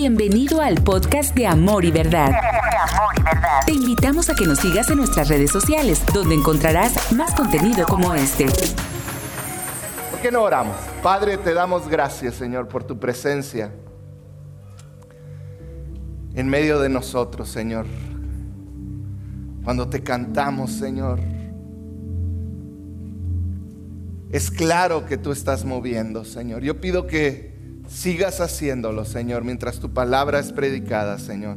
Bienvenido al podcast de Amor y Verdad. Te invitamos a que nos sigas en nuestras redes sociales, donde encontrarás más contenido como este. ¿Por qué no oramos? Padre, te damos gracias, Señor, por tu presencia en medio de nosotros, Señor. Cuando te cantamos, Señor, es claro que tú estás moviendo, Señor. Yo pido que sigas haciéndolo, Señor, mientras tu palabra es predicada, Señor.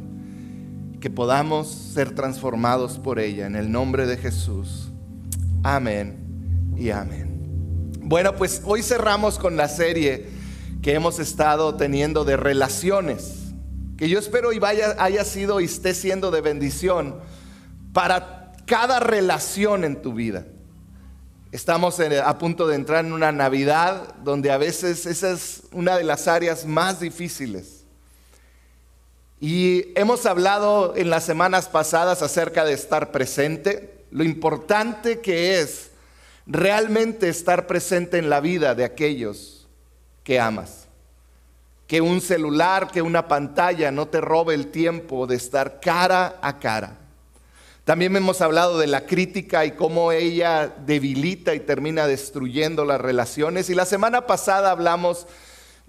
Que podamos ser transformados por ella en el nombre de Jesús. Amén y amén. Bueno, pues hoy cerramos con la serie que hemos estado teniendo de relaciones, que yo espero y vaya, haya sido y esté siendo de bendición para cada relación en tu vida. Estamos a punto de entrar en una Navidad donde a veces esa es una de las áreas más difíciles. Y hemos hablado en las semanas pasadas acerca de estar presente, lo importante que es realmente estar presente en la vida de aquellos que amas. Que un celular, que una pantalla no te robe el tiempo de estar cara a cara. También hemos hablado de la crítica y cómo ella debilita y termina destruyendo las relaciones. Y la semana pasada hablamos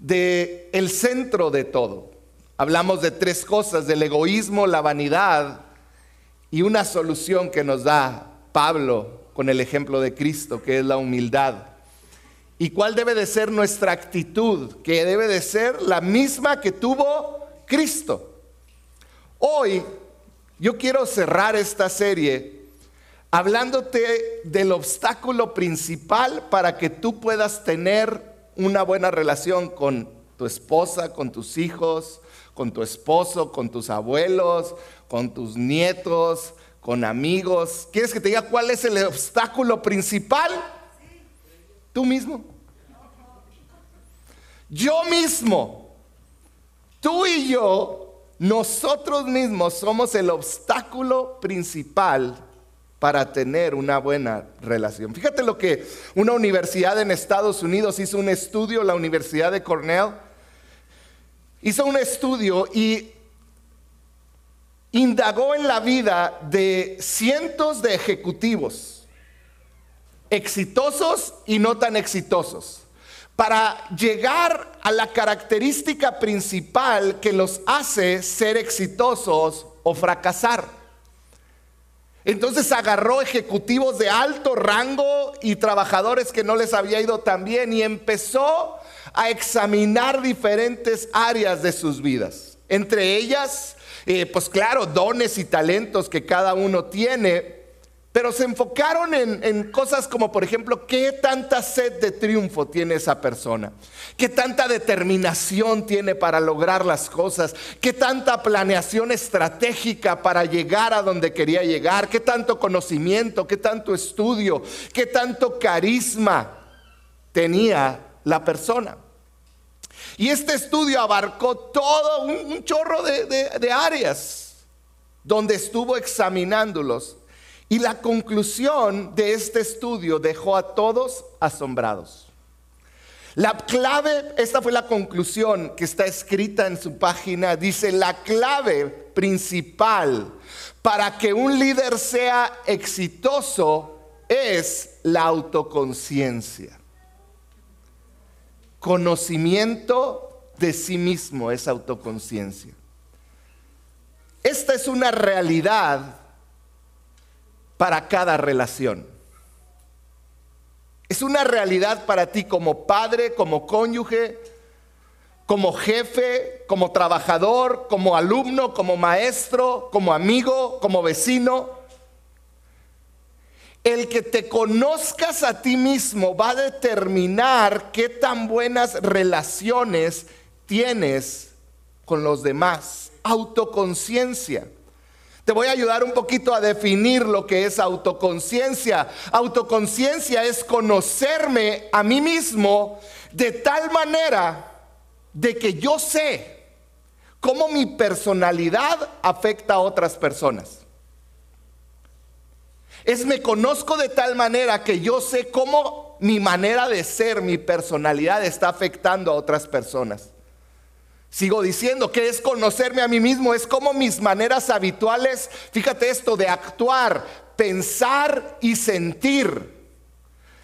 de el centro de todo. Hablamos de tres cosas, del egoísmo, la vanidad y una solución que nos da Pablo con el ejemplo de Cristo, que es la humildad. ¿Y cuál debe de ser nuestra actitud? Que debe de ser la misma que tuvo Cristo. Hoy yo quiero cerrar esta serie hablándote del obstáculo principal para que tú puedas tener una buena relación con tu esposa, con tus hijos, con tu esposo, con tus abuelos, con tus nietos, con amigos. ¿Quieres que te diga cuál es el obstáculo principal? Tú mismo. Yo mismo. Tú y yo nosotros mismos somos el obstáculo principal para tener una buena relación. Fíjate lo que una universidad en Estados Unidos hizo un estudio, la Universidad de Cornell, hizo un estudio y indagó en la vida de cientos de ejecutivos, exitosos y no tan exitosos para llegar a la característica principal que los hace ser exitosos o fracasar. Entonces agarró ejecutivos de alto rango y trabajadores que no les había ido tan bien y empezó a examinar diferentes áreas de sus vidas. Entre ellas, eh, pues claro, dones y talentos que cada uno tiene, pero se enfocaron en, cosas como, por ejemplo, qué tanta sed de triunfo tiene esa persona, qué tanta determinación tiene para lograr las cosas, qué tanta planeación estratégica para llegar a donde quería llegar, qué tanto conocimiento, qué tanto estudio, qué tanto carisma tenía la persona. Y este estudio abarcó todo un, chorro de áreas donde estuvo examinándolos y la conclusión de este estudio dejó a todos asombrados. La clave, esta fue la conclusión que está escrita en su página, dice, la clave principal para que un líder sea exitoso es la autoconciencia. Conocimiento de sí mismo es autoconciencia. Esta es una realidad para cada relación. Es una realidad para ti como padre, como cónyuge, como jefe, como trabajador, como alumno, como maestro, como amigo, como vecino. El que te conozcas a ti mismo va a determinar qué tan buenas relaciones tienes con los demás. Autoconciencia. Te voy a ayudar un poquito a definir lo que es autoconciencia. Autoconciencia es conocerme a mí mismo de tal manera de que yo sé cómo mi personalidad afecta a otras personas. Es me conozco de tal manera que yo sé cómo mi manera de ser, mi personalidad está afectando a otras personas. Sigo diciendo que es conocerme a mí mismo, es como mis maneras habituales, fíjate esto, de actuar, pensar y sentir.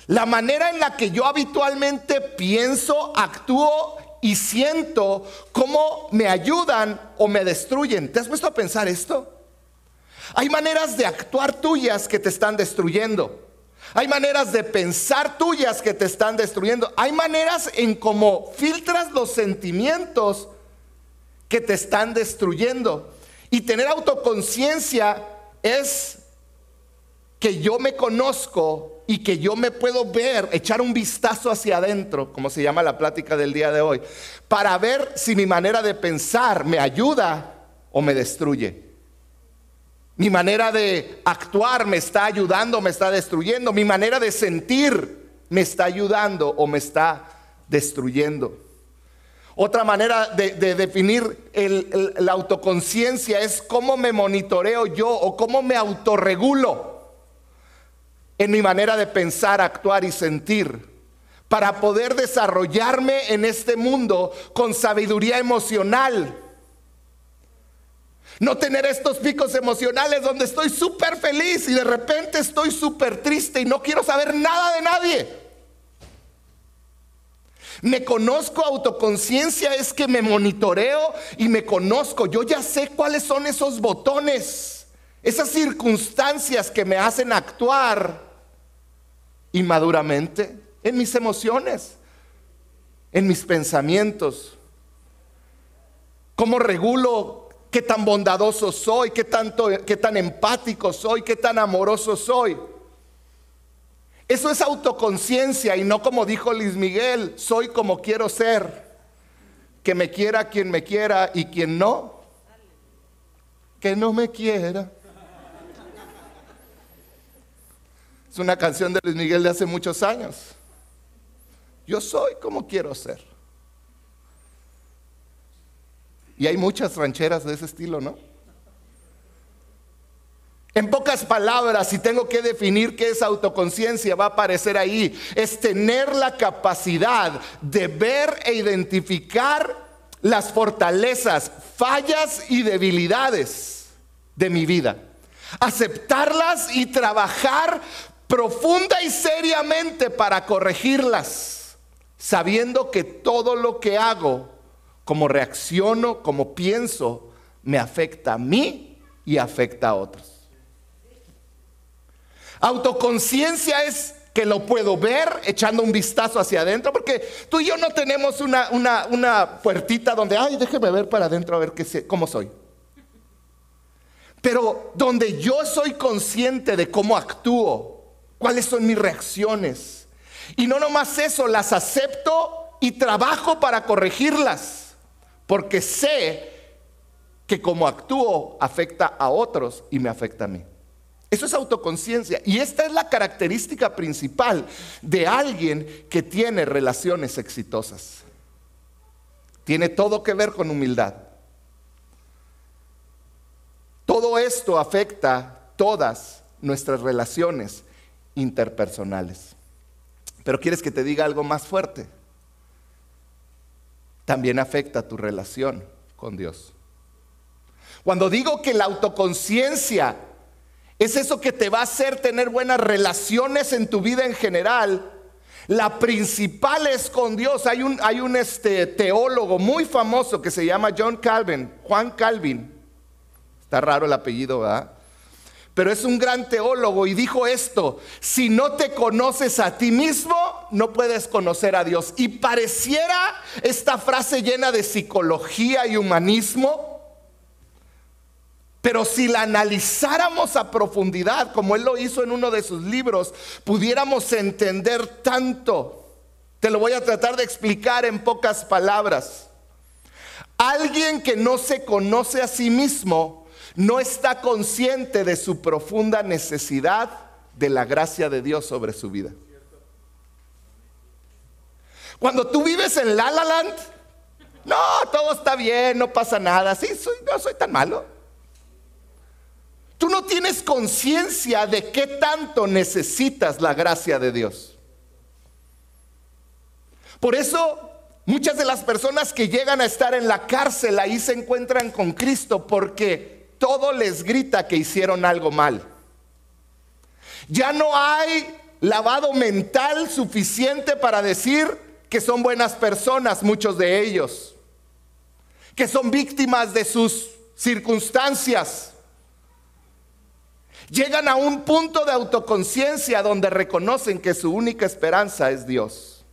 La manera en la que yo habitualmente pienso, actúo y siento, cómo me ayudan o me destruyen. ¿Te has puesto a pensar esto? Hay maneras de actuar tuyas que te están destruyendo. Hay maneras de pensar tuyas que te están destruyendo. Hay maneras en cómo filtras los sentimientos que te están destruyendo. Y tener autoconciencia es que yo me conozco y que yo me puedo ver, echar un vistazo hacia adentro, como se llama la plática del día de hoy, para ver si mi manera de pensar me ayuda o me destruye. Mi manera de actuar me está ayudando, me está destruyendo. Mi manera de sentir me está ayudando o me está destruyendo. Otra manera de, definir la autoconciencia es cómo me monitoreo yo o cómo me autorregulo en mi manera de pensar, actuar y sentir para poder desarrollarme en este mundo con sabiduría emocional. No tener estos picos emocionales donde estoy súper feliz y de repente estoy súper triste y no quiero saber nada de nadie. Me conozco, autoconciencia es que me monitoreo y me conozco. Yo ya sé cuáles son esos botones, esas circunstancias que me hacen actuar inmaduramente en mis emociones, en mis pensamientos. ¿Cómo regulo qué tan bondadoso soy, qué, tanto, qué tan empático soy, qué tan amoroso soy? Eso es autoconciencia y no como dijo Luis Miguel, soy como quiero ser. Que me quiera quien me quiera y quien no, que no me quiera. Es una canción de Luis Miguel de hace muchos años. Yo soy como quiero ser. Y hay muchas rancheras de ese estilo, ¿no? En pocas palabras, si tengo que definir qué es autoconciencia, va a aparecer ahí. Es tener la capacidad de ver e identificar las fortalezas, fallas y debilidades de mi vida. Aceptarlas y trabajar profunda y seriamente para corregirlas, sabiendo que todo lo que hago, como reacciono, como pienso, me afecta a mí y afecta a otros. Autoconciencia es que lo puedo ver echando un vistazo hacia adentro, porque tú y yo no tenemos una, una, puertita donde, ay, déjeme ver para adentro a ver qué cómo soy. Pero donde yo soy consciente de cómo actúo, cuáles son mis reacciones. Y no nomás eso, las acepto y trabajo para corregirlas, porque sé que como actúo afecta a otros y me afecta a mí. Eso es autoconciencia. Y esta es la característica principal de alguien que tiene relaciones exitosas. Tiene todo que ver con humildad. Todo esto afecta todas nuestras relaciones interpersonales. Pero quieres que te diga algo más fuerte. También afecta tu relación con Dios. Cuando digo que la autoconciencia es eso que te va a hacer tener buenas relaciones en tu vida en general. La principal es con Dios. Hay un, este, teólogo muy famoso que se llama John Calvin, Juan Calvin. Está raro el apellido, ¿verdad? Pero es un gran teólogo y dijo esto, si no te conoces a ti mismo, no puedes conocer a Dios. Y pareciera esta frase llena de psicología y humanismo, pero si la analizáramos a profundidad, como él lo hizo en uno de sus libros, pudiéramos entender tanto. Te lo voy a tratar de explicar en pocas palabras. Alguien que no se conoce a sí mismo no está consciente de su profunda necesidad de la gracia de Dios sobre su vida. Cuando tú vives en La La Land, no, todo está bien, no pasa nada, sí, soy, no soy tan malo. Tienes conciencia de qué tanto necesitas la gracia de Dios. Por eso muchas de las personas que llegan a estar en la cárcel ahí se encuentran con Cristo porque todo les grita que hicieron algo mal. Ya no hay lavado mental suficiente para decir que son buenas personas, muchos de ellos, que son víctimas de sus circunstancias. Llegan a un punto de autoconciencia donde reconocen que su única esperanza es Dios.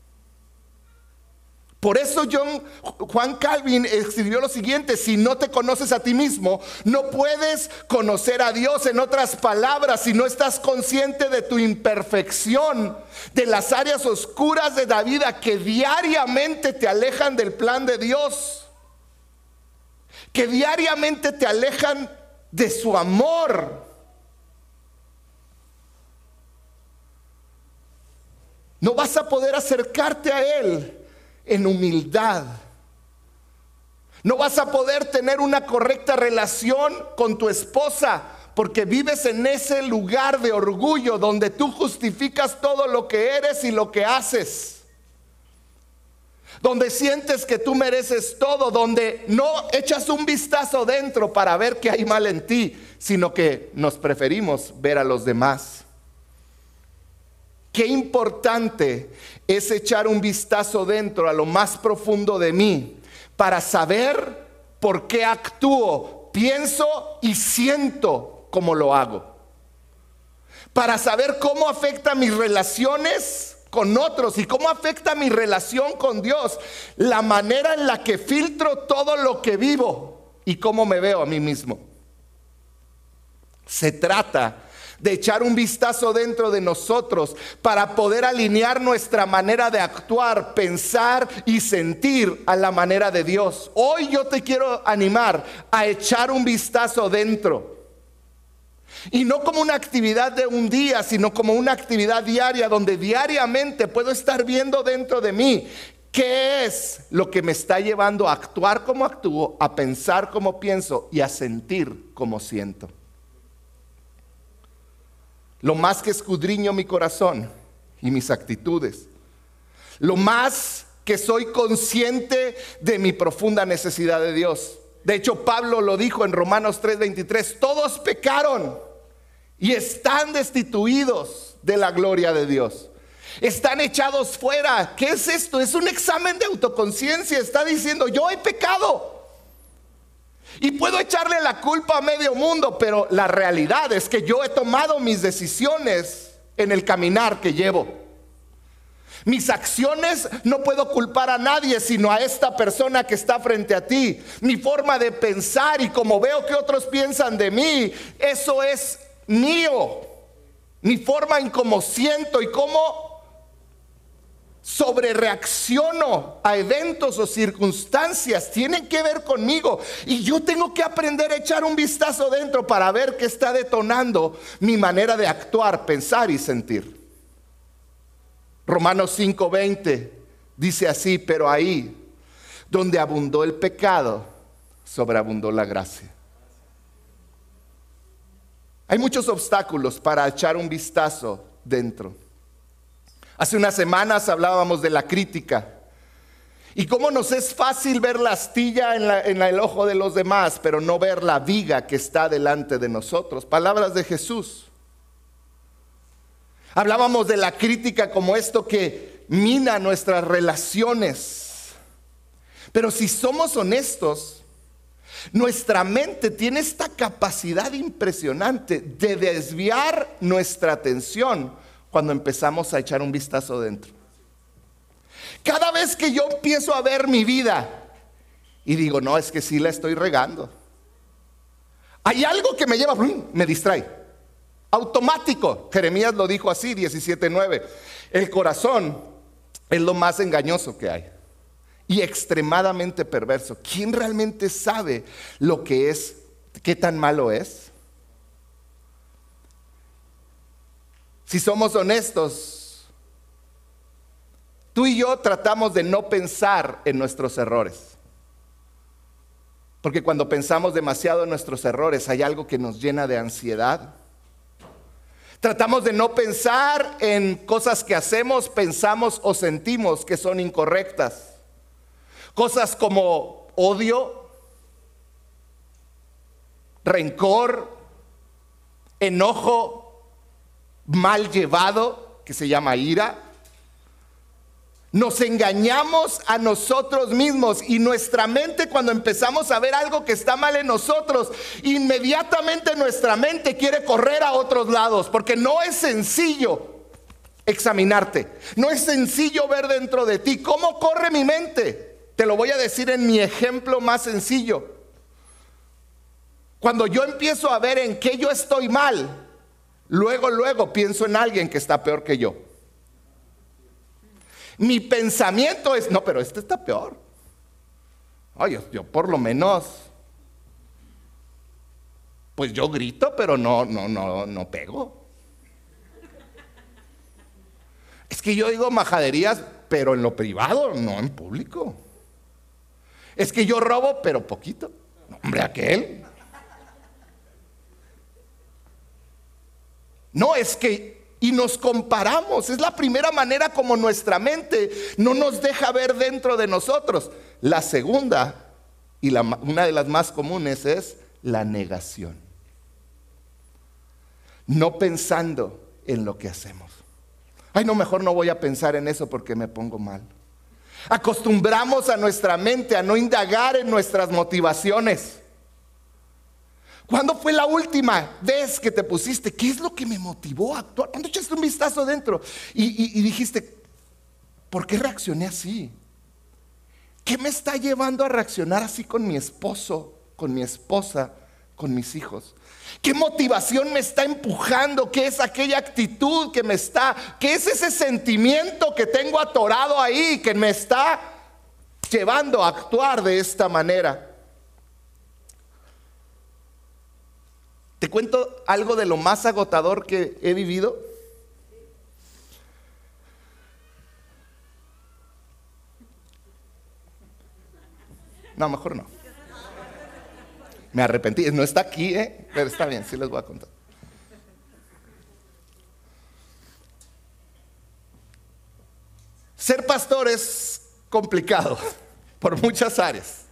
Por eso John, Juan Calvin escribió lo siguiente, si no te conoces a ti mismo, no puedes conocer a Dios. En otras palabras, si no estás consciente de tu imperfección, de las áreas oscuras de la vida que diariamente te alejan del plan de Dios, que diariamente te alejan de su amor. No vas a poder acercarte a Él en humildad. No vas a poder tener una correcta relación con tu esposa porque vives en ese lugar de orgullo donde tú justificas todo lo que eres y lo que haces. Donde sientes que tú mereces todo, donde no echas un vistazo dentro para ver qué hay mal en ti, sino que nos preferimos ver a los demás. Qué importante es echar un vistazo dentro a lo más profundo de mí para saber por qué actúo, pienso y siento como lo hago. Para saber cómo afecta mis relaciones con otros y cómo afecta mi relación con Dios. La manera en la que filtro todo lo que vivo y cómo me veo a mí mismo. Se trata de echar un vistazo dentro de nosotros para poder alinear nuestra manera de actuar, pensar y sentir a la manera de Dios. Hoy yo te quiero animar a echar un vistazo dentro. Y no como una actividad de un día, sino como una actividad diaria donde diariamente puedo estar viendo dentro de mí qué es lo que me está llevando a actuar como actúo, a pensar como pienso y a sentir como siento lo más que escudriño mi corazón y mis actitudes, lo más que soy consciente de mi profunda necesidad de Dios. De hecho, Pablo lo dijo en Romanos 3:23, todos pecaron y están destituidos de la gloria de Dios. Están echados fuera. ¿Qué es esto? Es un examen de autoconciencia. Está diciendo, yo he pecado. Y puedo echarle la culpa a medio mundo, pero la realidad es que yo he tomado mis decisiones en el caminar que llevo. Mis acciones no puedo culpar a nadie sino a esta persona que está frente a ti. Mi forma de pensar y como veo que otros piensan de mí, eso es mío. Mi forma en cómo siento y cómo sobre reacciono a eventos o circunstancias, tienen que ver conmigo. Y yo tengo que aprender a echar un vistazo dentro para ver qué está detonando mi manera de actuar, pensar y sentir. Romanos 5:20 dice así, pero ahí donde abundó el pecado, sobreabundó la gracia. Hay muchos obstáculos para echar un vistazo dentro. Hace unas semanas hablábamos de la crítica. Y cómo nos es fácil ver la astilla en, el ojo de los demás, pero no ver la viga que está delante de nosotros. Palabras de Jesús. Hablábamos de la crítica como esto que mina nuestras relaciones. Pero si somos honestos, nuestra mente tiene esta capacidad impresionante de desviar nuestra atención cuando empezamos a echar un vistazo dentro. Cada vez que yo empiezo a ver mi vida y digo, no, es que sí la estoy regando. Hay algo que me lleva, me distrae. Automático. Jeremías lo dijo así, 17.9. El corazón es lo más engañoso que hay y extremadamente perverso. ¿Quién realmente sabe lo que es, qué tan malo es? Si somos honestos, tú y yo tratamos de no pensar en nuestros errores. Porque cuando pensamos demasiado en nuestros errores hay algo que nos llena de ansiedad. Tratamos de no pensar en cosas que hacemos, pensamos o sentimos que son incorrectas. cosas como odio, rencor, enojo mal llevado, que se llama ira. Nos engañamos a nosotros mismos y nuestra mente cuando empezamos a ver algo que está mal en nosotros, inmediatamente nuestra mente quiere correr a otros lados, porque no es sencillo examinarte, no es sencillo ver dentro de ti cómo corre mi mente. Te lo voy a decir en mi ejemplo más sencillo. Cuando yo empiezo a ver en qué yo estoy mal, luego, luego pienso en alguien que está peor que yo. Mi pensamiento es, no, pero este está peor. Oye, yo, por lo menos, pues yo grito, pero no, no, no, no pego. Es que yo digo majaderías, pero en lo privado, no en público. Es que yo robo, pero poquito. hombre, aquel. No, es que, y nos comparamos, es la primera manera como nuestra mente no nos deja ver dentro de nosotros. La segunda, y una de las más comunes, es la negación. No pensando en lo que hacemos. Ay, no, mejor no voy a pensar en eso porque me pongo mal. Acostumbramos a nuestra mente a no indagar en nuestras motivaciones. ¿Cuándo fue la última vez que te pusiste? ¿Qué es lo que me motivó a actuar? ¿Cuándo echaste un vistazo dentro y, y dijiste, ¿por qué reaccioné así? ¿Qué me está llevando a reaccionar así con mi esposo, con mi esposa, con mis hijos? ¿Qué motivación me está empujando? ¿Qué es aquella actitud que me está? ¿Qué es ese sentimiento que tengo atorado ahí que me está llevando a actuar de esta manera? ¿Te cuento algo de lo más agotador que he vivido? No, mejor no. Me arrepentí. No está aquí, ¿eh? pero está bien, sí les voy a contar. Ser pastor es complicado por muchas áreas.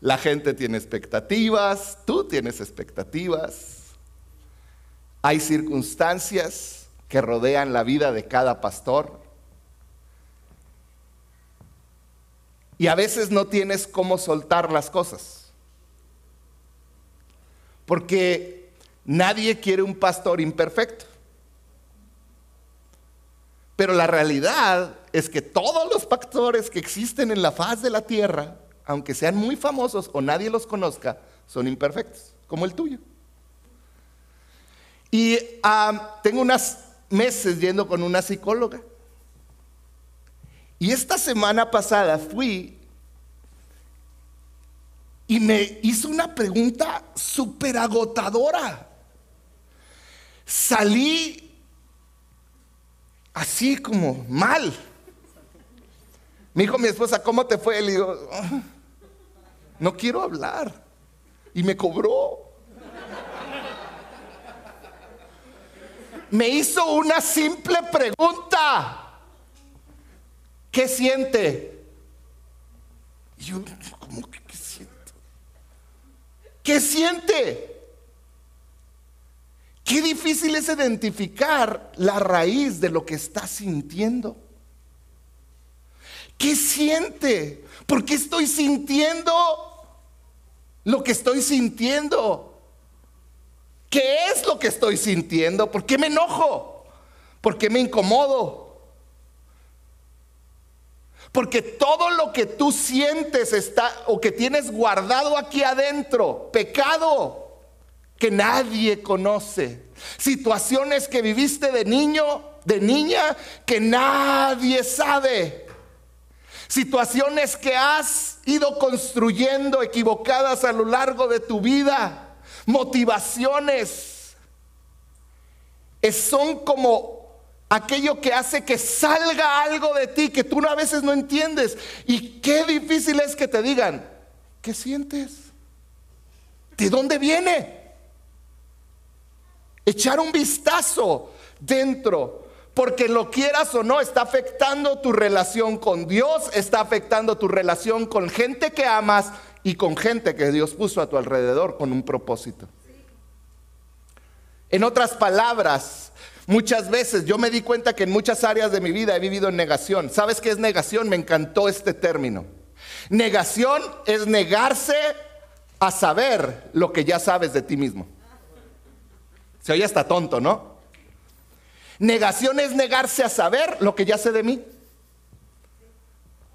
La gente tiene expectativas, tú tienes expectativas. Hay circunstancias que rodean la vida de cada pastor. Y a veces no tienes cómo soltar las cosas. Porque nadie quiere un pastor imperfecto. Pero la realidad es que todos los pastores que existen en la faz de la tierra aunque sean muy famosos o nadie los conozca, son imperfectos, como el tuyo. Y tengo unos meses yendo con una psicóloga. Y esta semana pasada fui y me hizo una pregunta súper agotadora. Salí así como mal. Me dijo mi esposa, ¿cómo te fue? Le digo, ah, no quiero hablar. Y me cobró. Me hizo una simple pregunta. ¿Qué siente? Y yo, ¿cómo que qué siento? ¿Qué siente? Qué difícil es identificar la raíz de lo que está sintiendo. ¿Qué siente? ¿Por qué estoy sintiendo lo que estoy sintiendo? ¿Qué es lo que estoy sintiendo? ¿Por qué me enojo? ¿Por qué me incomodo? Porque todo lo que tú sientes está o que tienes guardado aquí adentro, pecado que nadie conoce, situaciones que viviste de niño, de niña que nadie sabe situaciones que has ido construyendo equivocadas a lo largo de tu vida, motivaciones, son como aquello que hace que salga algo de ti que tú a veces no entiendes. Y qué difícil es que te digan, ¿qué sientes? ¿De dónde viene? Echar un vistazo dentro Porque lo quieras o no, está afectando tu relación con Dios, está afectando tu relación con gente que amas y con gente que Dios puso a tu alrededor con un propósito. En otras palabras, muchas veces yo me di cuenta que en muchas áreas de mi vida he vivido en negación. ¿Sabes qué es negación? Me encantó este término. Negación es negarse a saber lo que ya sabes de ti mismo. Se oye hasta tonto, ¿no? Negación es negarse a saber lo que ya sé de mí.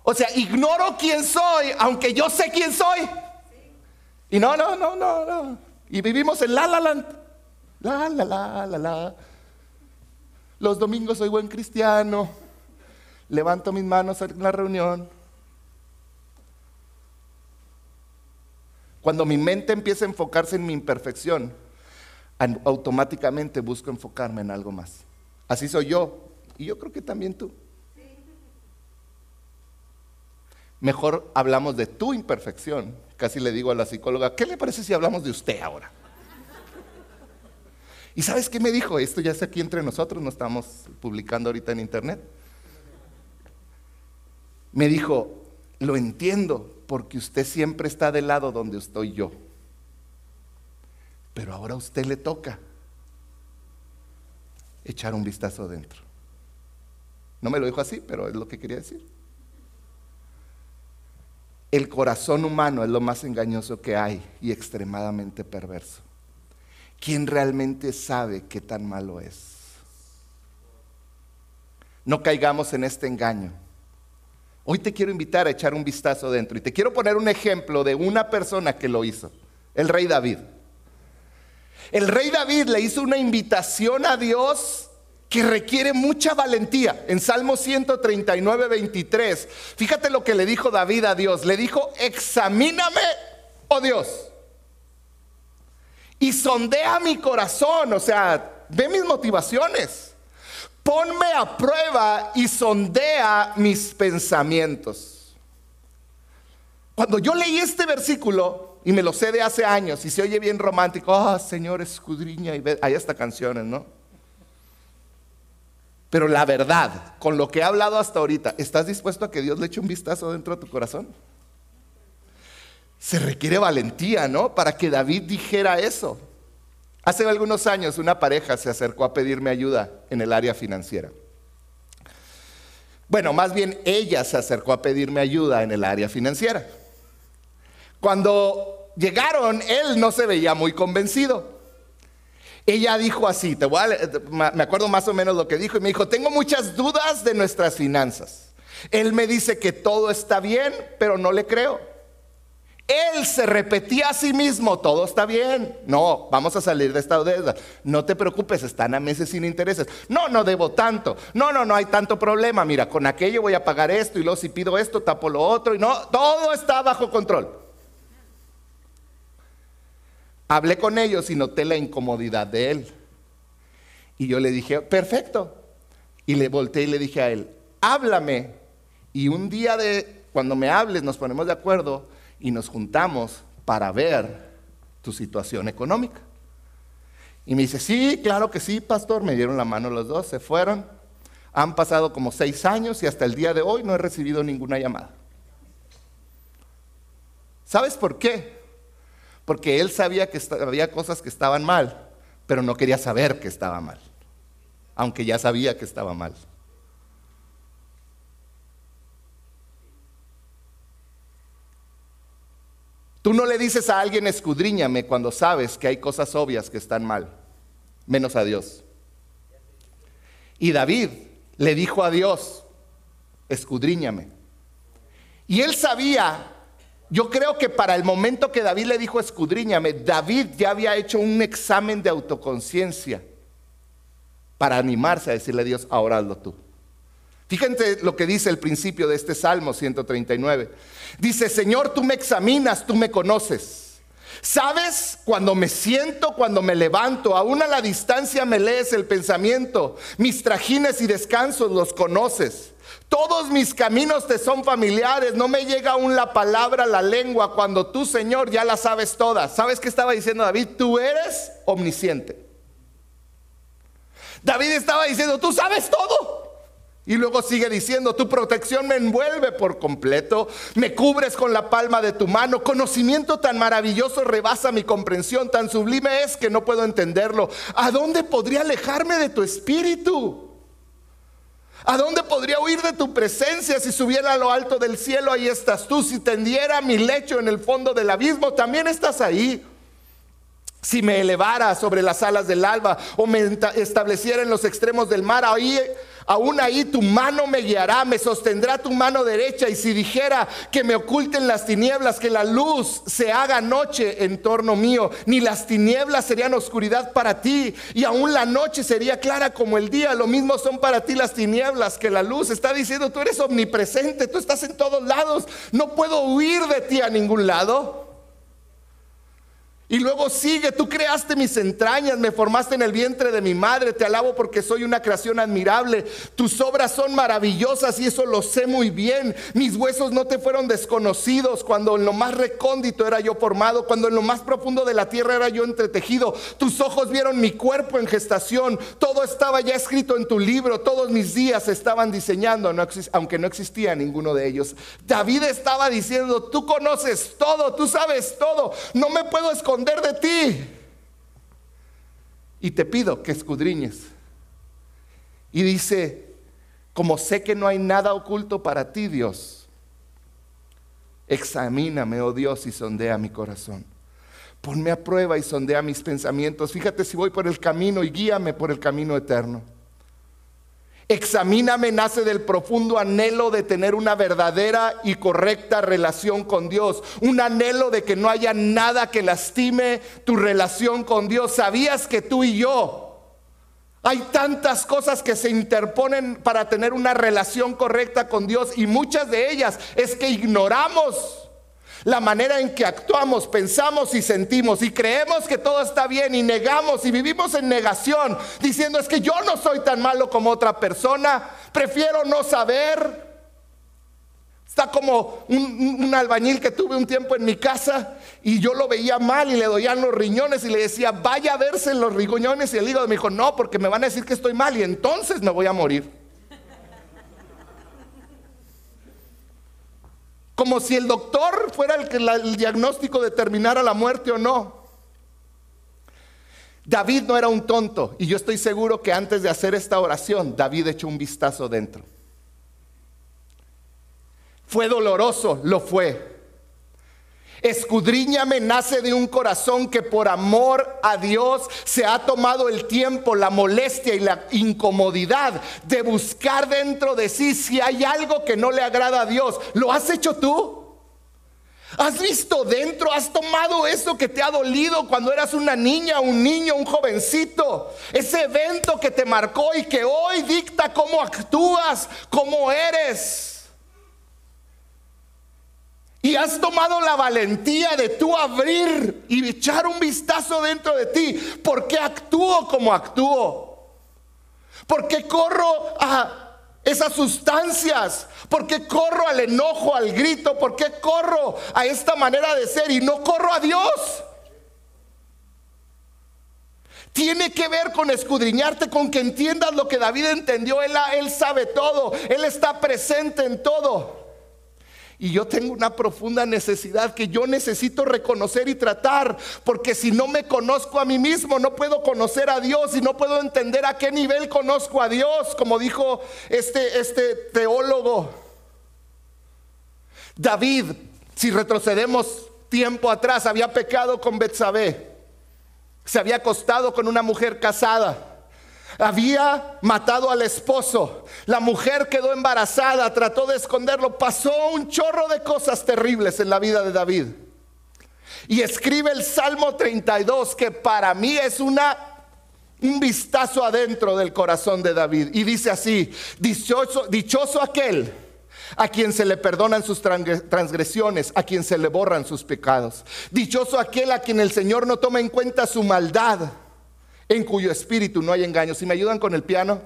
O sea, ignoro quién soy, aunque yo sé quién soy. Y no, no, no, no, no. Y vivimos en la la la. La la la la la. Los domingos soy buen cristiano. Levanto mis manos en la reunión. Cuando mi mente empieza a enfocarse en mi imperfección, automáticamente busco enfocarme en algo más. Así soy yo. Y yo creo que también tú. Mejor hablamos de tu imperfección. Casi le digo a la psicóloga, ¿qué le parece si hablamos de usted ahora? ¿Y sabes qué me dijo? Esto ya está aquí entre nosotros, no estamos publicando ahorita en internet. Me dijo, lo entiendo, porque usted siempre está del lado donde estoy yo. Pero ahora a usted le toca echar un vistazo adentro. No me lo dijo así, pero es lo que quería decir. El corazón humano es lo más engañoso que hay y extremadamente perverso. ¿Quién realmente sabe qué tan malo es? No caigamos en este engaño. Hoy te quiero invitar a echar un vistazo dentro y te quiero poner un ejemplo de una persona que lo hizo, el rey David. El rey David le hizo una invitación a Dios que requiere mucha valentía. En Salmo 139, 23, fíjate lo que le dijo David a Dios. Le dijo, examíname, oh Dios, y sondea mi corazón, o sea, ve mis motivaciones. Ponme a prueba y sondea mis pensamientos. Cuando yo leí este versículo, y me lo sé de hace años, y se oye bien romántico, ah, Señor, escudriña, y ve, hay hasta canciones, ¿no? Pero la verdad, con lo que he hablado hasta ahorita, ¿estás dispuesto a que Dios le eche un vistazo dentro de tu corazón? Se requiere valentía, ¿no? Para que David dijera eso. Hace algunos años una pareja se acercó a pedirme ayuda en el área financiera. Bueno, más bien ella se acercó a pedirme ayuda en el área financiera. Cuando llegaron, él no se veía muy convencido. Ella dijo así, te voy me acuerdo más o menos lo que dijo, y me dijo, tengo muchas dudas de nuestras finanzas. Él me dice que todo está bien, pero no le creo. Él se repetía a sí mismo, todo está bien. No, vamos a salir de esta deuda. No te preocupes, están a meses sin intereses. No, no debo tanto. No, no, no hay tanto problema. Mira, con aquello voy a pagar esto y luego si pido esto, tapo lo otro y no, todo está bajo control. Hablé con ellos y noté la incomodidad de él. Y yo le dije, perfecto. Y le volteé y le dije a él, háblame. Y un día de, cuando me hables, nos ponemos de acuerdo y nos juntamos para ver tu situación económica. Y me dice, sí, claro que sí, pastor. Me dieron la mano los dos, se fueron. Han pasado como seis años y hasta el día de hoy no he recibido ninguna llamada. ¿Sabes por qué? Porque él sabía que había cosas que estaban mal, pero no quería saber que estaba mal, aunque ya sabía que estaba mal. Tú no le dices a alguien escudriñame cuando sabes que hay cosas obvias que están mal, menos a Dios. Y David le dijo a Dios, escudriñame. Y él sabía yo creo que para el momento que David le dijo escudriñame, David ya había hecho un examen de autoconciencia para animarse a decirle a Dios, ahora hazlo tú. Fíjense lo que dice el principio de este Salmo 139. Dice, Señor, tú me examinas, tú me conoces. ¿Sabes? Cuando me siento, cuando me levanto, aún a la distancia me lees el pensamiento. Mis trajines y descansos los conoces. Todos mis caminos te son familiares, no me llega aún la palabra, la lengua, cuando tú, Señor, ya la sabes todas. ¿Sabes qué estaba diciendo David? Tú eres omnisciente. David estaba diciendo, tú sabes todo. Y luego sigue diciendo, tu protección me envuelve por completo, me cubres con la palma de tu mano, conocimiento tan maravilloso rebasa mi comprensión, tan sublime es que no puedo entenderlo. ¿A dónde podría alejarme de tu espíritu? ¿A dónde podría huir de tu presencia si subiera a lo alto del cielo? Ahí estás tú. Si tendiera mi lecho en el fondo del abismo, también estás ahí. Si me elevara sobre las alas del alba o me estableciera en los extremos del mar, ahí aún ahí tu mano me guiará, me sostendrá tu mano derecha. Y si dijera que me oculten las tinieblas, que la luz se haga noche en torno mío, ni las tinieblas serían oscuridad para ti, y aún la noche sería clara como el día. Lo mismo son para ti las tinieblas que la luz. Está diciendo, tú eres omnipresente, tú estás en todos lados, no puedo huir de ti a ningún lado. Y luego sigue, tú creaste mis entrañas, me formaste en el vientre de mi madre, te alabo porque soy una creación admirable, tus obras son maravillosas y eso lo sé muy bien, mis huesos no te fueron desconocidos cuando en lo más recóndito era yo formado, cuando en lo más profundo de la tierra era yo entretejido, tus ojos vieron mi cuerpo en gestación, todo estaba ya escrito en tu libro, todos mis días estaban diseñando, aunque no existía ninguno de ellos. David estaba diciendo, tú conoces todo, tú sabes todo, no me puedo esconder de ti. Y te pido que escudriñes. Y dice, como sé que no hay nada oculto para ti, Dios, examíname, oh Dios, y sondea mi corazón. Ponme a prueba y sondea mis pensamientos. Fíjate si voy por el camino y guíame por el camino eterno. Examíname nace del profundo anhelo de tener una verdadera y correcta relación con Dios. Un anhelo de que no haya nada que lastime tu relación con Dios. ¿Sabías que tú y yo hay tantas cosas que se interponen para tener una relación correcta con Dios y muchas de ellas es que ignoramos la manera en que actuamos, pensamos y sentimos y creemos que todo está bien y negamos y vivimos en negación diciendo es que yo no soy tan malo como otra persona, prefiero no saber. Está como un, albañil que tuve un tiempo en mi casa y yo lo veía mal y le doían los riñones y le decía, vaya a verse en los riñones y el hígado me dijo, no, porque me van a decir que estoy mal y entonces me voy a morir. Como si el doctor fuera el que el diagnóstico determinara la muerte o no. David no era un tonto y yo estoy seguro que antes de hacer esta oración, David echó un vistazo dentro. Fue doloroso, lo fue. Escudriñame nace de un corazón que por amor a Dios se ha tomado el tiempo, la molestia y la incomodidad de buscar dentro de sí si hay algo que no le agrada a Dios. ¿Lo has hecho tú? ¿Has visto dentro? ¿Has tomado eso que te ha dolido cuando eras una niña, un niño, un jovencito? Ese evento que te marcó y que hoy dicta cómo actúas, cómo eres. Y has tomado la valentía de tú abrir y echar un vistazo dentro de ti. ¿Por qué actúo como actúo? ¿Por qué corro a esas sustancias? ¿Por qué corro al enojo, al grito? ¿Por qué corro a esta manera de ser y no corro a Dios? Tiene que ver con escudriñarte, con que entiendas lo que David entendió. Él, él sabe todo, Él está presente en todo. Y yo tengo una profunda necesidad que yo necesito reconocer y tratar, porque si no me conozco a mí mismo, no puedo conocer a Dios y no puedo entender a qué nivel conozco a Dios, como dijo este, este teólogo. David, si retrocedemos tiempo atrás, había pecado con Betsabé. Se había acostado con una mujer casada había matado al esposo. La mujer quedó embarazada, trató de esconderlo. Pasó un chorro de cosas terribles en la vida de David. Y escribe el Salmo 32, que para mí es una, un vistazo adentro del corazón de David. Y dice así, dichoso, dichoso aquel a quien se le perdonan sus transgresiones, a quien se le borran sus pecados. Dichoso aquel a quien el Señor no toma en cuenta su maldad en cuyo espíritu no hay engaño. Si me ayudan con el piano.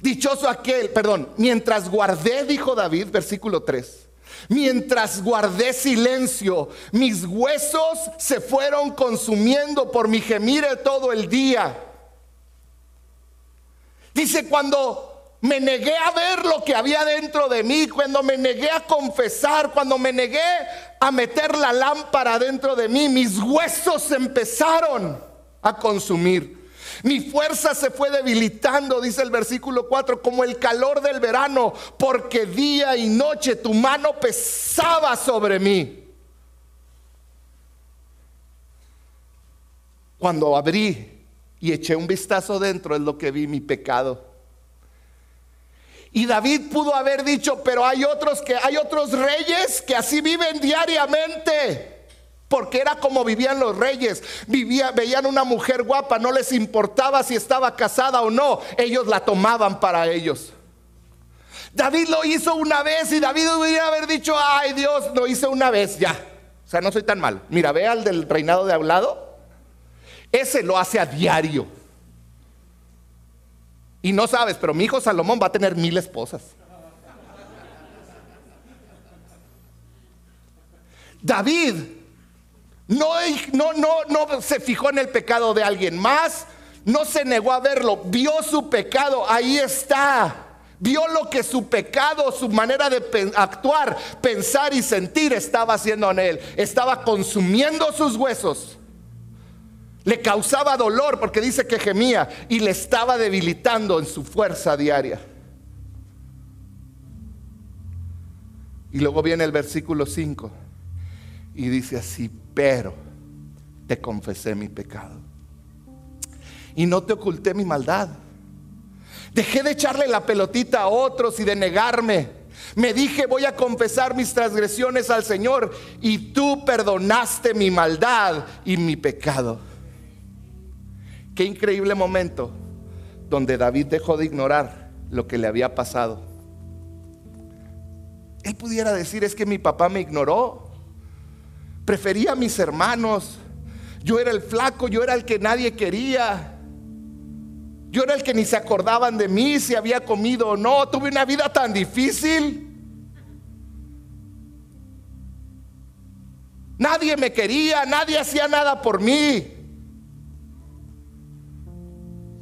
Dichoso aquel, perdón, mientras guardé, dijo David, versículo 3. Mientras guardé silencio, mis huesos se fueron consumiendo por mi gemir todo el día. Dice, cuando me negué a ver lo que había dentro de mí, cuando me negué a confesar, cuando me negué a meter la lámpara dentro de mí, mis huesos empezaron a consumir. Mi fuerza se fue debilitando, dice el versículo 4, como el calor del verano, porque día y noche tu mano pesaba sobre mí. Cuando abrí y eché un vistazo dentro es lo que vi mi pecado. Y David pudo haber dicho, pero hay otros que hay otros reyes que así viven diariamente. Porque era como vivían los reyes. veían una mujer guapa, no les importaba si estaba casada o no, ellos la tomaban para ellos. David lo hizo una vez y David hubiera haber dicho, ay Dios, lo hice una vez, ya. O sea, no soy tan mal. Mira, ve al del reinado de hablado. Ese lo hace a diario. Y no sabes, pero mi hijo Salomón va a tener mil esposas. David no, no, no, no se fijó en el pecado de alguien más, no se negó a verlo, vio su pecado, ahí está. Vio lo que su pecado, su manera de actuar, pensar y sentir estaba haciendo en él. Estaba consumiendo sus huesos. Le causaba dolor porque dice que gemía y le estaba debilitando en su fuerza diaria. Y luego viene el versículo 5 y dice así, pero te confesé mi pecado. Y no te oculté mi maldad. Dejé de echarle la pelotita a otros y de negarme. Me dije, voy a confesar mis transgresiones al Señor y tú perdonaste mi maldad y mi pecado. Qué increíble momento donde David dejó de ignorar lo que le había pasado. Él pudiera decir, es que mi papá me ignoró. Prefería a mis hermanos. Yo era el flaco, yo era el que nadie quería. Yo era el que ni se acordaban de mí si había comido o no. Tuve una vida tan difícil. Nadie me quería, nadie hacía nada por mí.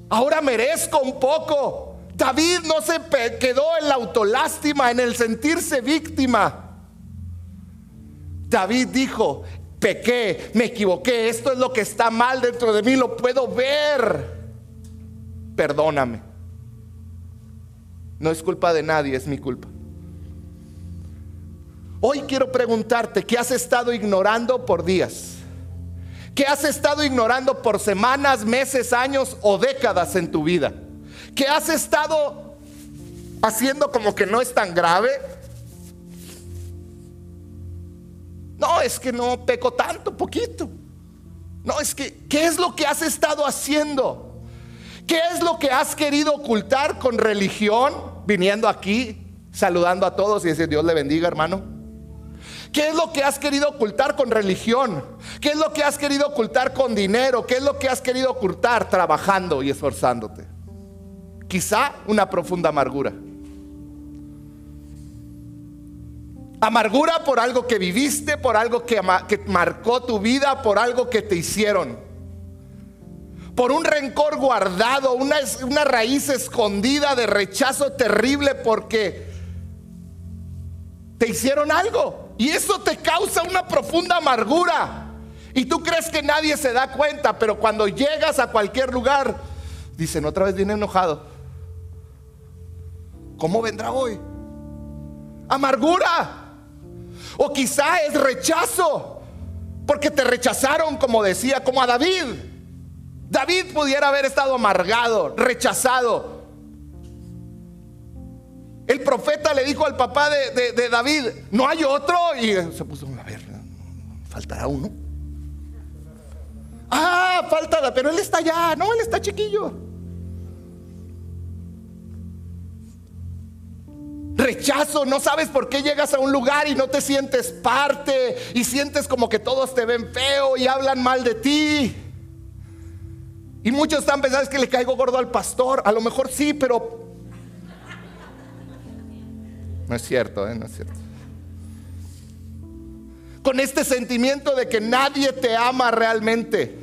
Ahora merezco un poco. David no se quedó en la autolástima, en el sentirse víctima. David dijo, pequé, me equivoqué, esto es lo que está mal dentro de mí, lo puedo ver. Perdóname. No es culpa de nadie, es mi culpa. Hoy quiero preguntarte, ¿qué has estado ignorando por días? que has estado ignorando por semanas, meses, años o décadas en tu vida, que has estado haciendo como que no es tan grave. No, es que no peco tanto, poquito. No, es que, ¿qué es lo que has estado haciendo? ¿Qué es lo que has querido ocultar con religión? Viniendo aquí, saludando a todos y decir, Dios le bendiga, hermano. ¿Qué es lo que has querido ocultar con religión? ¿Qué es lo que has querido ocultar con dinero? ¿Qué es lo que has querido ocultar trabajando y esforzándote? Quizá una profunda amargura. Amargura por algo que viviste, por algo que, marcó tu vida, por algo que te hicieron. Por un rencor guardado, una, una raíz escondida de rechazo terrible porque te hicieron algo. Y eso te causa una profunda amargura. Y tú crees que nadie se da cuenta, pero cuando llegas a cualquier lugar, dicen, otra vez viene enojado. ¿Cómo vendrá hoy? Amargura. O quizá es rechazo, porque te rechazaron, como decía, como a David. David pudiera haber estado amargado, rechazado, el profeta le dijo al papá de, David, no hay otro. Y se puso, a ver, faltará uno. Ah, falta, pero él está allá, no, él está chiquillo. Rechazo, no sabes por qué llegas a un lugar y no te sientes parte y sientes como que todos te ven feo y hablan mal de ti. Y muchos están pensando que le caigo gordo al pastor. A lo mejor sí, pero no es cierto, ¿eh? no es cierto. Con este sentimiento de que nadie te ama realmente.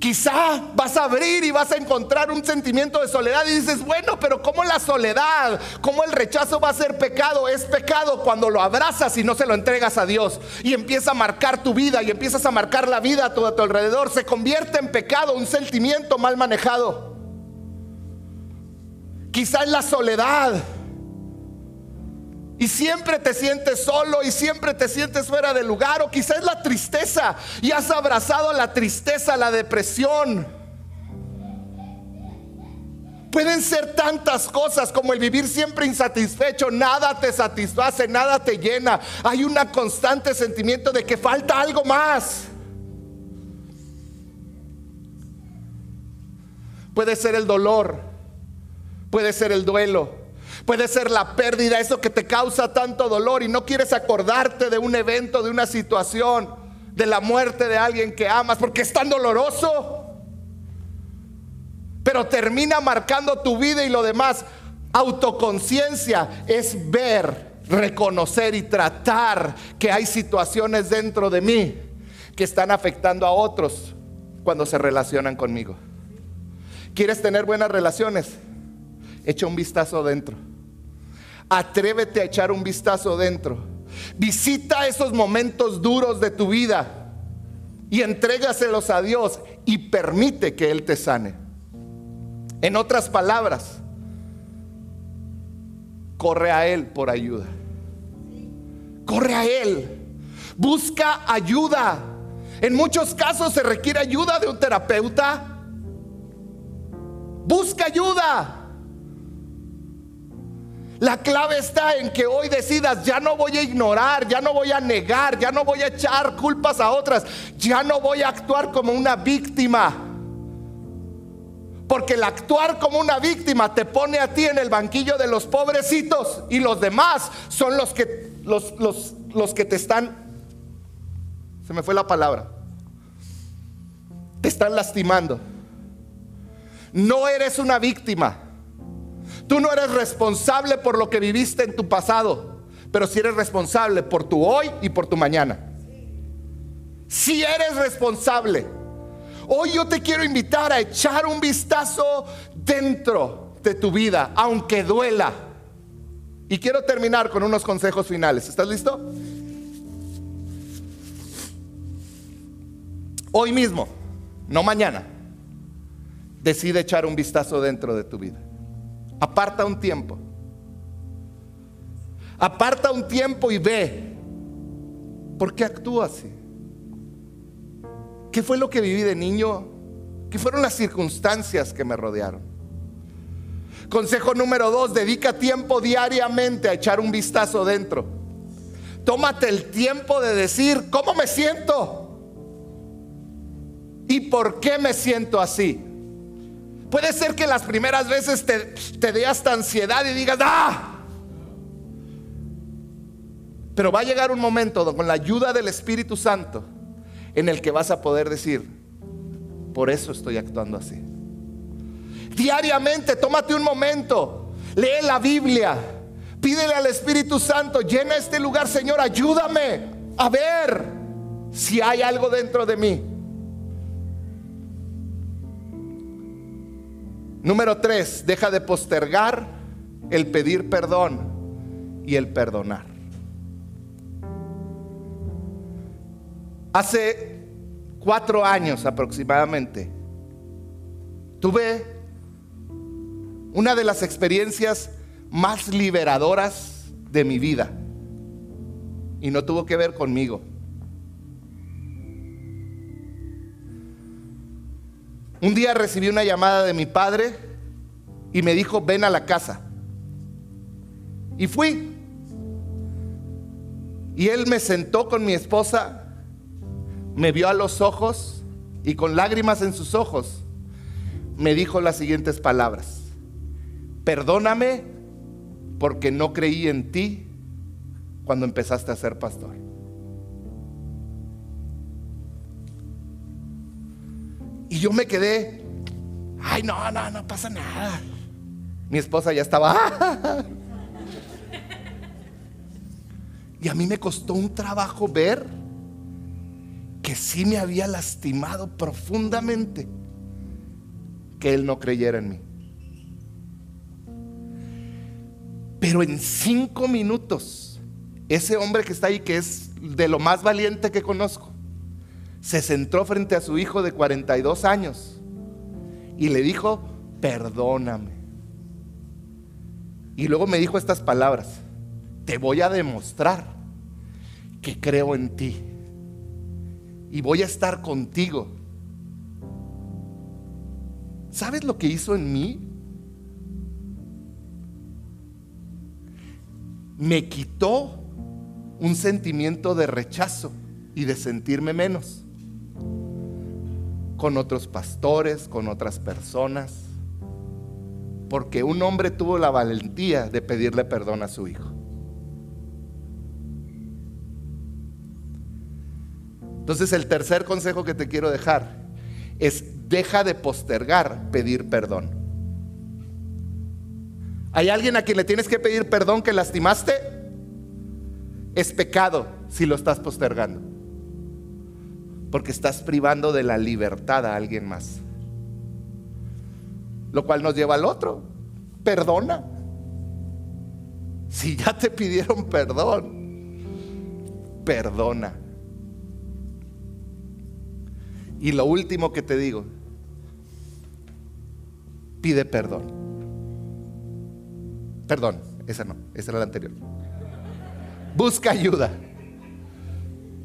Quizá vas a abrir y vas a encontrar un sentimiento de soledad y dices, bueno, pero ¿cómo la soledad, cómo el rechazo va a ser pecado? Es pecado cuando lo abrazas y no se lo entregas a Dios y empieza a marcar tu vida y empiezas a marcar la vida a tu, a tu alrededor. Se convierte en pecado un sentimiento mal manejado. Quizá es la soledad y siempre te sientes solo y siempre te sientes fuera de lugar. O quizás la tristeza y has abrazado la tristeza, la depresión. Pueden ser tantas cosas como el vivir siempre insatisfecho, nada te satisface, nada te llena. Hay un constante sentimiento de que falta algo más. Puede ser el dolor, puede ser el duelo, Puede ser la pérdida, eso que te causa tanto dolor y no quieres acordarte de un evento, de una situación, de la muerte de alguien que amas, porque es tan doloroso. Pero termina marcando tu vida y lo demás. Autoconciencia es ver, reconocer y tratar que hay situaciones dentro de mí que están afectando a otros cuando se relacionan conmigo. ¿Quieres tener buenas relaciones? Echa un vistazo dentro. Atrévete a echar un vistazo dentro. Visita esos momentos duros de tu vida y entrégaselos a Dios y permite que Él te sane. En otras palabras, corre a Él por ayuda. Corre a Él. Busca ayuda. En muchos casos se requiere ayuda de un terapeuta. Busca ayuda. La clave está en que hoy decidas, ya no voy a ignorar, ya no voy a negar, ya no voy a echar culpas a otras, ya no voy a actuar como una víctima. Porque el actuar como una víctima te pone a ti en el banquillo de los pobrecitos y los demás son los que, los, los, los que te están, se me fue la palabra, te están lastimando. No eres una víctima. Tú no eres responsable por lo que viviste en tu pasado, pero sí eres responsable por tu hoy y por tu mañana. Si eres responsable. Hoy yo te quiero invitar a echar un vistazo dentro de tu vida, aunque duela. Y quiero terminar con unos consejos finales. ¿Estás listo? Hoy mismo, no mañana, decide echar un vistazo dentro de tu vida. Aparta un tiempo. Aparta un tiempo y ve. ¿Por qué actúa así? ¿Qué fue lo que viví de niño? ¿Qué fueron las circunstancias que me rodearon? Consejo número dos, dedica tiempo diariamente a echar un vistazo dentro. Tómate el tiempo de decir, ¿cómo me siento? ¿Y por qué me siento así? Puede ser que las primeras veces te, te dé hasta ansiedad y digas, ¡ah! Pero va a llegar un momento con la ayuda del Espíritu Santo en el que vas a poder decir, por eso estoy actuando así. Diariamente, tómate un momento, lee la Biblia, pídele al Espíritu Santo, llena este lugar, Señor, ayúdame a ver si hay algo dentro de mí Número tres, deja de postergar el pedir perdón y el perdonar. Hace cuatro años aproximadamente, tuve una de las experiencias más liberadoras de mi vida. Y no tuvo que ver conmigo. Un día recibí una llamada de mi padre y me dijo, ven a la casa. Y fui. Y él me sentó con mi esposa, me vio a los ojos y con lágrimas en sus ojos me dijo las siguientes palabras. Perdóname porque no creí en ti cuando empezaste a ser pastor. Y yo me quedé, ay, no, no, no pasa nada. Mi esposa ya estaba. Y a mí me costó un trabajo ver que sí me había lastimado profundamente que él no creyera en mí. Pero en cinco minutos, ese hombre que está ahí, que es de lo más valiente que conozco, se centró frente a su hijo de 42 años y le dijo, perdóname. Y luego me dijo estas palabras, te voy a demostrar que creo en ti y voy a estar contigo. ¿Sabes lo que hizo en mí? Me quitó un sentimiento de rechazo y de sentirme menos con otros pastores, con otras personas, porque un hombre tuvo la valentía de pedirle perdón a su hijo. Entonces el tercer consejo que te quiero dejar es deja de postergar pedir perdón. ¿Hay alguien a quien le tienes que pedir perdón que lastimaste? Es pecado si lo estás postergando. Porque estás privando de la libertad a alguien más. Lo cual nos lleva al otro. Perdona. Si ya te pidieron perdón, perdona. Y lo último que te digo, pide perdón. Perdón, esa no, esa era la anterior. Busca ayuda.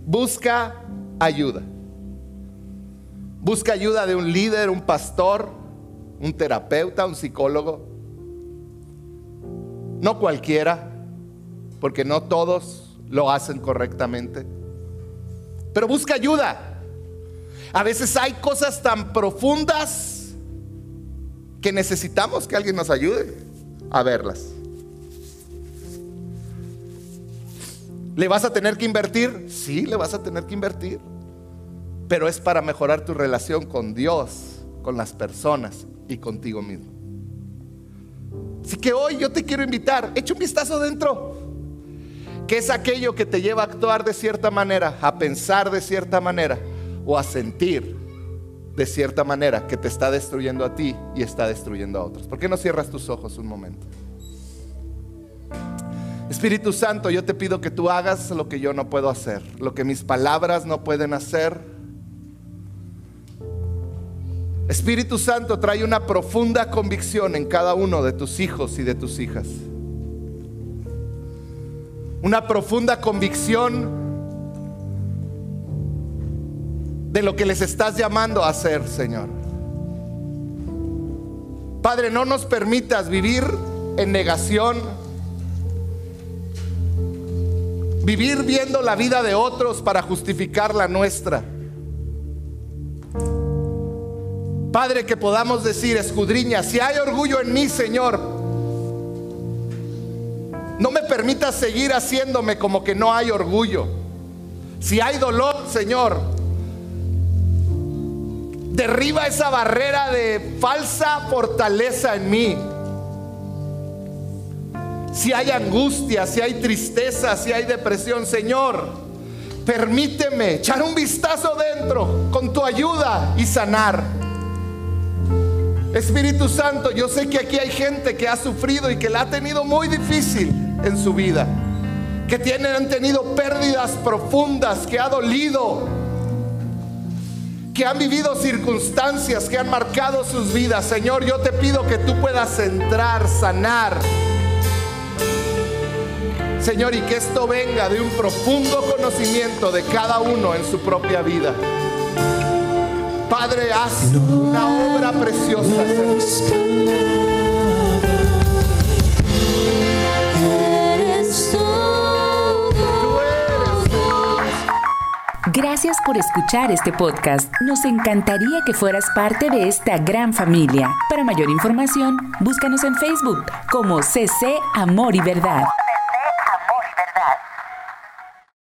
Busca ayuda. Busca ayuda de un líder, un pastor, un terapeuta, un psicólogo. No cualquiera, porque no todos lo hacen correctamente. Pero busca ayuda. A veces hay cosas tan profundas que necesitamos que alguien nos ayude a verlas. ¿Le vas a tener que invertir? Sí, le vas a tener que invertir. Pero es para mejorar tu relación con Dios, con las personas y contigo mismo. Así que hoy yo te quiero invitar, echa un vistazo dentro. ¿Qué es aquello que te lleva a actuar de cierta manera, a pensar de cierta manera? o a sentir de cierta manera que te está destruyendo a ti y está destruyendo a otros. ¿Por qué no cierras tus ojos un momento? Espíritu Santo, yo te pido que tú hagas lo que yo no puedo hacer, lo que mis palabras no pueden hacer. Espíritu Santo, trae una profunda convicción en cada uno de tus hijos y de tus hijas. Una profunda convicción de lo que les estás llamando a hacer, Señor. Padre, no nos permitas vivir en negación, vivir viendo la vida de otros para justificar la nuestra. Padre, que podamos decir, escudriña, si hay orgullo en mí, Señor, no me permitas seguir haciéndome como que no hay orgullo. Si hay dolor, Señor, Derriba esa barrera de falsa fortaleza en mí. Si hay angustia, si hay tristeza, si hay depresión, Señor, permíteme echar un vistazo dentro con tu ayuda y sanar. Espíritu Santo, yo sé que aquí hay gente que ha sufrido y que la ha tenido muy difícil en su vida, que tienen, han tenido pérdidas profundas, que ha dolido, que han vivido circunstancias que han marcado sus vidas. Señor, yo te pido que tú puedas entrar, sanar. Señor, y que esto venga de un profundo conocimiento de cada uno en su propia vida. Padre, haz una obra preciosa. Gracias por escuchar este podcast. Nos encantaría que fueras parte de esta gran familia. Para mayor información, búscanos en Facebook como CC Amor y Verdad.